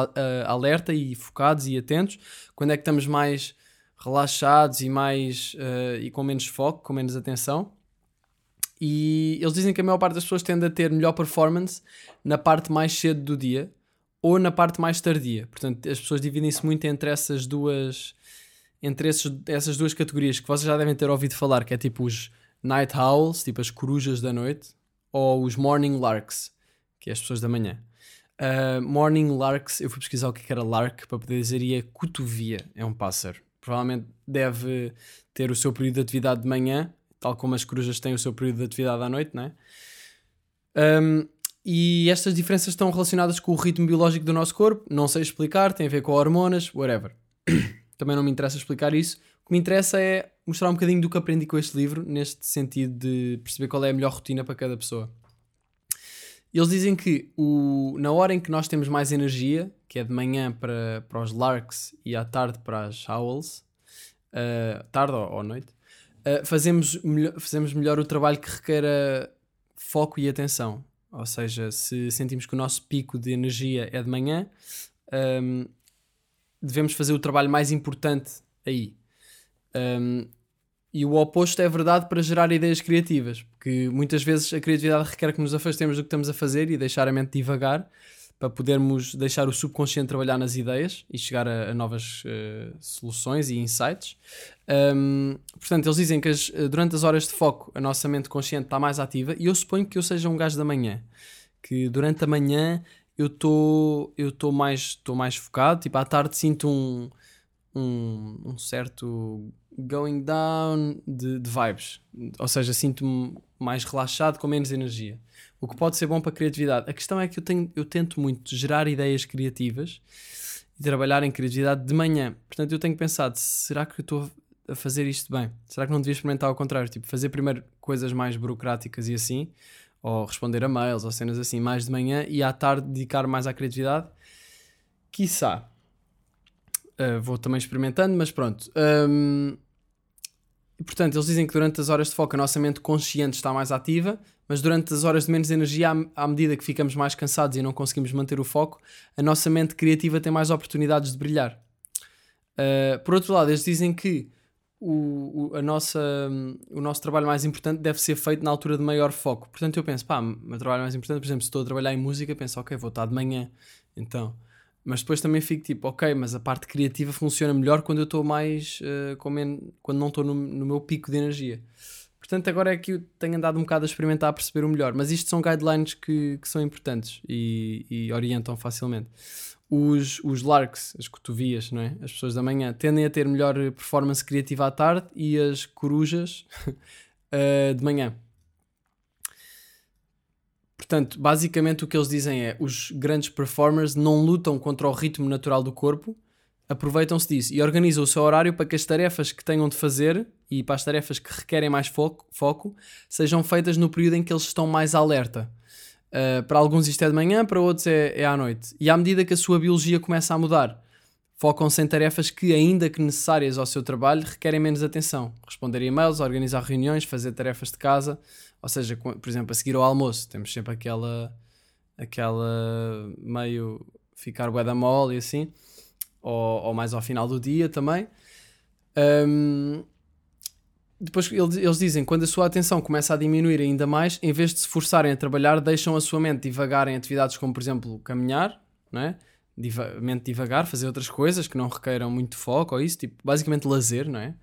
alerta e focados e atentos, quando é que estamos mais relaxados e mais eh, e com menos foco, com menos atenção. E eles dizem que a maior parte das pessoas tende a ter melhor performance na parte mais cedo do dia ou na parte mais tardia. Portanto, as pessoas dividem-se muito entre essas duas entre esses- essas duas categorias que vocês já devem ter ouvido falar, que é tipo os night owls, tipo as corujas da noite, ou os morning larks, que é as pessoas da manhã. Uh, morning larks, eu fui pesquisar o que é que era lark para poder dizer, e é cotovia, é um pássaro. Provavelmente deve ter o seu período de atividade de manhã, tal como as corujas têm o seu período de atividade à noite, não é? Um, e estas diferenças estão relacionadas com o ritmo biológico do nosso corpo, não sei explicar, tem a ver com hormonas, whatever. Também não me interessa explicar isso. O que me interessa é mostrar um bocadinho do que aprendi com este livro, neste sentido de perceber qual é a melhor rotina para cada pessoa. Eles dizem que o, na hora em que nós temos mais energia, que é de manhã para, para os larks e à tarde para as owls, uh, tarde ou, ou noite, uh, fazemos, melhor, fazemos melhor o trabalho que requer foco e atenção. Ou seja, se sentimos que o nosso pico de energia é de manhã, um, devemos fazer o trabalho mais importante aí. Um, e o oposto é verdade para gerar ideias criativas, porque muitas vezes a criatividade requer que nos afastemos do que estamos a fazer e deixar a mente divagar para podermos deixar o subconsciente trabalhar nas ideias e chegar a, a novas uh, soluções e insights. Um, portanto, eles dizem que as, durante as horas de foco a nossa mente consciente está mais ativa e eu suponho que eu seja um gajo da manhã, que durante a manhã eu estou eu estou mais, tô mais focado, tipo à tarde sinto um, um, um certo going down de, de vibes, ou seja, sinto-me mais relaxado, com menos energia, o que pode ser bom para a criatividade. A questão é que eu, tenho, eu tento muito gerar ideias criativas e trabalhar em criatividade de manhã, portanto eu tenho pensado, será que eu estou a fazer isto bem? Será que não devia experimentar ao contrário? Tipo, fazer primeiro coisas mais burocráticas e assim, ou responder a mails ou cenas assim mais de manhã e à tarde dedicar mais à criatividade? Quiçá. Uh, vou também experimentando, mas pronto. Um, e portanto, eles dizem que durante as horas de foco a nossa mente consciente está mais ativa, mas durante as horas de menos energia, à, medida que ficamos mais cansados e não conseguimos manter o foco, a nossa mente criativa tem mais oportunidades de brilhar. Uh, por outro lado, eles dizem que o, o, a nossa, o nosso trabalho mais importante deve ser feito na altura de maior foco. Portanto, eu penso, pá, o meu trabalho mais importante, por exemplo, se estou a trabalhar em música, penso, ok, vou estar de manhã, então. Mas depois também fico tipo, ok, mas a parte criativa funciona melhor quando eu estou mais, uh, quando não estou no, no meu pico de energia. Portanto, agora é que eu tenho andado um bocado a experimentar a perceber o melhor. Mas isto são guidelines que, que são importantes e, e orientam facilmente. Os, os larks, as cotovias, não é? as pessoas da manhã, tendem a ter melhor performance criativa à tarde e as corujas uh, de manhã. Portanto, basicamente o que eles dizem é os grandes performers não lutam contra o ritmo natural do corpo, aproveitam-se disso e organizam o seu horário para que as tarefas que tenham de fazer e para as tarefas que requerem mais foco, foco sejam feitas no período em que eles estão mais alerta. Uh, para alguns isto é de manhã, para outros é, é à noite. E à medida que a sua biologia começa a mudar, focam-se em tarefas que, ainda que necessárias ao seu trabalho, requerem menos atenção. Responder e-mails, organizar reuniões, fazer tarefas de casa. Ou seja, por exemplo, a seguir ao almoço, temos sempre aquela, aquela meio ficar bué da mole e assim. Ou, ou, mais ao final do dia também. Um, depois eles, dizem quando a sua atenção começa a diminuir ainda mais, em vez de se forçarem a trabalhar, deixam a sua mente divagar em atividades como, por exemplo, caminhar, não é? Diva, mente divagar, fazer outras coisas que não requeiram muito foco ou isso, tipo, basicamente lazer, não é?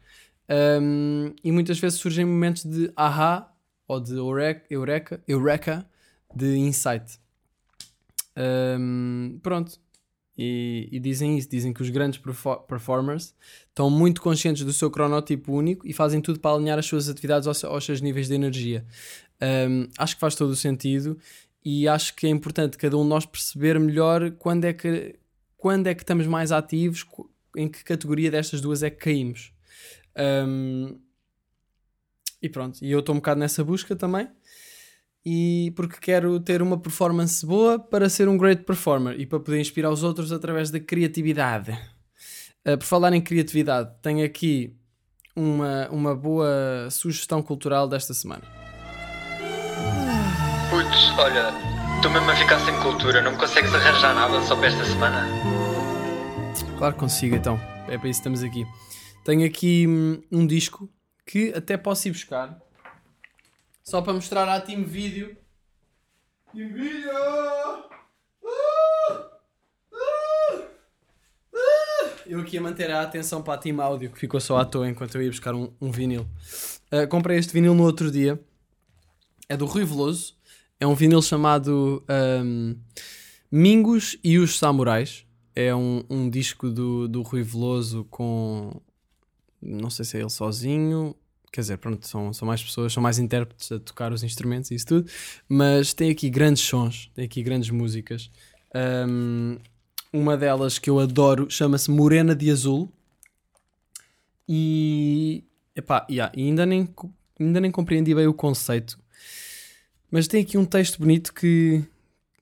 Um, e muitas vezes surgem momentos de aha ou de eureka, eureka, de insight. Um, pronto. E, e, dizem isso, dizem que os grandes performers estão muito conscientes do seu cronotipo único e fazem tudo para alinhar as suas atividades aos, aos seus níveis de energia. Um, acho que faz todo o sentido e acho que é importante cada um de nós perceber melhor quando é que, quando é que estamos mais ativos, em que categoria destas duas é que caímos. Um, e pronto, e eu estou um bocado nessa busca também e porque quero ter uma performance boa para ser um great performer e para poder inspirar os outros através da criatividade. Uh, por falar em criatividade, tenho aqui uma, uma boa sugestão cultural desta semana. Putz, olha, estou mesmo a ficar sem cultura, não me consegues arranjar nada só para esta semana? Claro que consigo, então. É para isso que estamos aqui. tenho aqui hum, um disco que até posso ir buscar só para mostrar à Team Video. Team! Ah! Ah! Ah! Eu aqui a manter a atenção para a Team Áudio, que ficou só à toa enquanto eu ia buscar um, um vinil. Uh, comprei este vinil no outro dia. É do Rui Veloso. É um vinil chamado um, Mingos e os Samurais. É um, um disco do, do Rui Veloso com. Não sei se é ele sozinho. Quer dizer, pronto, são, são mais pessoas, são mais intérpretes a tocar os instrumentos e isso tudo. Mas tem aqui grandes sons, tem aqui grandes músicas. Um, uma delas que eu adoro chama-se Morena de Azul. E. Epá, yeah, ainda, nem, ainda nem compreendi bem o conceito. Mas tem aqui um texto bonito que,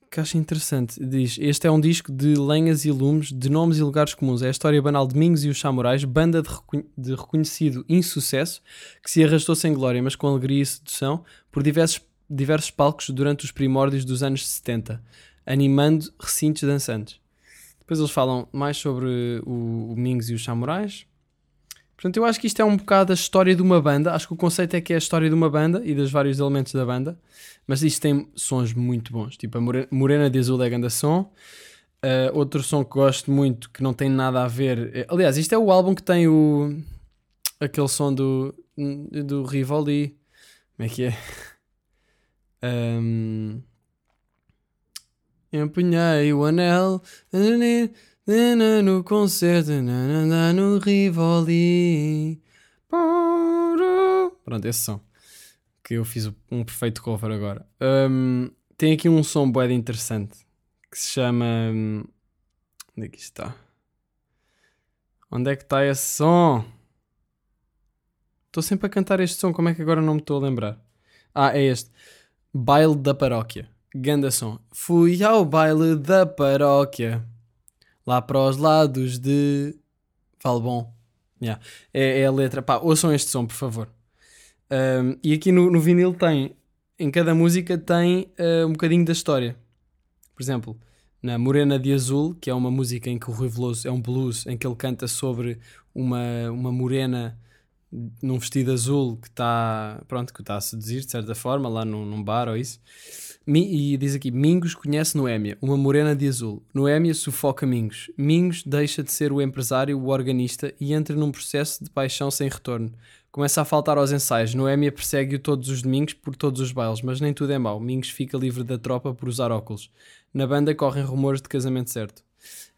que acho interessante. Diz: Este é um disco de lenhas e lumes, de nomes e lugares comuns. É a história banal de Mingos e os Samurais, banda de, de reconhecido insucesso que se arrastou sem glória, mas com alegria e sedução, por diversos, diversos palcos durante os primórdios dos anos 70, animando recintos dançantes. Depois eles falam mais sobre o, o Mingos e os Samurais. Portanto, eu acho que isto é um bocado a história de uma banda. Acho que o conceito é que é a história de uma banda e dos vários elementos da banda. Mas isto tem sons muito bons. Tipo, a Morena de Azul é grande som. Uh, outro som que gosto muito, que não tem nada a ver. É, aliás, isto é o álbum que tem o. aquele som do. do Rivoli. Como é que é? Um, empunhei o anel no concerto no Rivoli. Pronto, esse som. Que eu fiz um perfeito cover agora. Um, tem aqui um som bué interessante que se chama. Um, onde é que está? Onde é que está esse som? Estou sempre a cantar este som, como é que agora não me estou a lembrar? Ah, é este. Baile da Paróquia. Ganda som. Fui ao baile da paróquia. Lá para os lados de Valbon. Yeah. É, é, a letra. Pá, ouçam este som, por favor. Um, e aqui no, no vinil tem, em cada música tem uh, um bocadinho da história. Por exemplo, na Morena de Azul, que é uma música em que o Rui Veloso é um blues, em que ele canta sobre uma, uma morena num vestido azul que está pronto, que está a seduzir de certa forma, lá num, num bar ou isso. E diz aqui: Mingos conhece Noémia, uma morena de azul. Noémia sufoca Mingos. Mingos deixa de ser o empresário, o organista e entra num processo de paixão sem retorno. Começa a faltar aos ensaios. Noémia persegue-o todos os domingos por todos os bailes, mas nem tudo é mau. Mingos fica livre da tropa por usar óculos. Na banda correm rumores de casamento certo.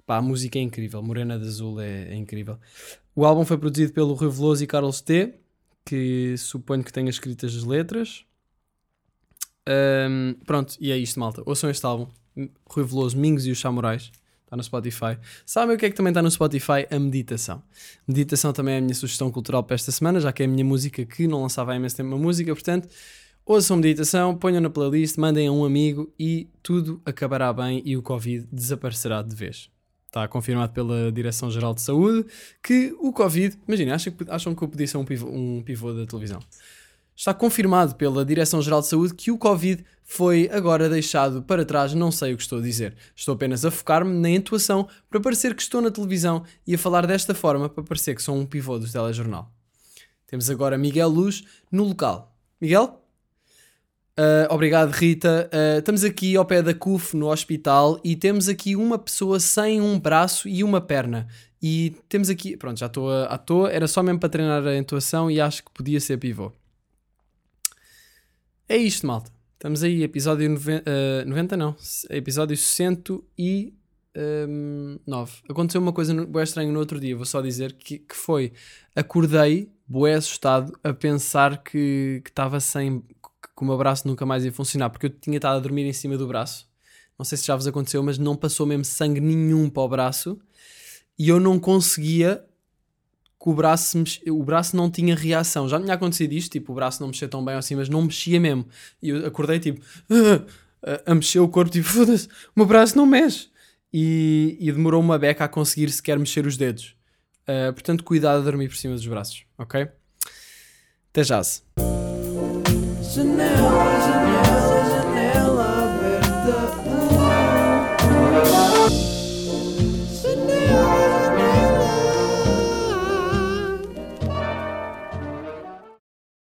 Pá, a música é incrível. Morena de Azul é, é incrível. O álbum foi produzido pelo Rui Veloso e Carlos T, que suponho que tenha escrito as letras. Um, pronto, e é isto, malta. Ouçam este álbum, Rui Veloso, Mingos e os Samurais. Está no Spotify. Sabem o que é que também está no Spotify? A meditação. Meditação também é a minha sugestão cultural para esta semana, já que é a minha música que não lançava há imenso tempo uma música. Portanto, ouçam meditação, ponham na playlist, mandem a um amigo e tudo acabará bem e o Covid desaparecerá de vez. Está confirmado pela Direção-Geral de Saúde que o Covid. Imagina, acham que, acham que eu podia ser um pivô, um pivô da televisão? Está confirmado pela Direção-Geral de Saúde que o Covid foi agora deixado para trás. Não sei o que estou a dizer. Estou apenas a focar-me na intuação para parecer que estou na televisão e a falar desta forma para parecer que sou um pivô do telejornal. Temos agora Miguel Luz no local. Miguel? Uh, obrigado, Rita. Uh, estamos aqui ao pé da CUF, no hospital, e temos aqui uma pessoa sem um braço e uma perna. E temos aqui. Pronto, já estou à toa. Era só mesmo para treinar a intuação e acho que podia ser pivô. É isto, malta. Estamos aí, episódio 90, uh, 90 não, episódio 109. Um, Aconteceu uma coisa bem estranha no outro dia, vou só dizer que, que foi, acordei, bué assustado, a pensar que estava sem, que o meu braço nunca mais ia funcionar, porque eu tinha estado a dormir em cima do braço. Não sei se já vos aconteceu, mas não passou mesmo sangue nenhum para o braço e eu não conseguia que o braço, o braço não tinha reação. Já me tinha acontecido isto, tipo, o braço não mexia tão bem assim, mas não mexia mesmo. E eu acordei, tipo, a mexer o corpo, tipo, foda-se, o meu braço não mexe. E, e, demorou uma beca a conseguir sequer mexer os dedos. Uh, portanto, cuidado a dormir por cima dos braços, ok? Até já. -se. hours and hours and hours.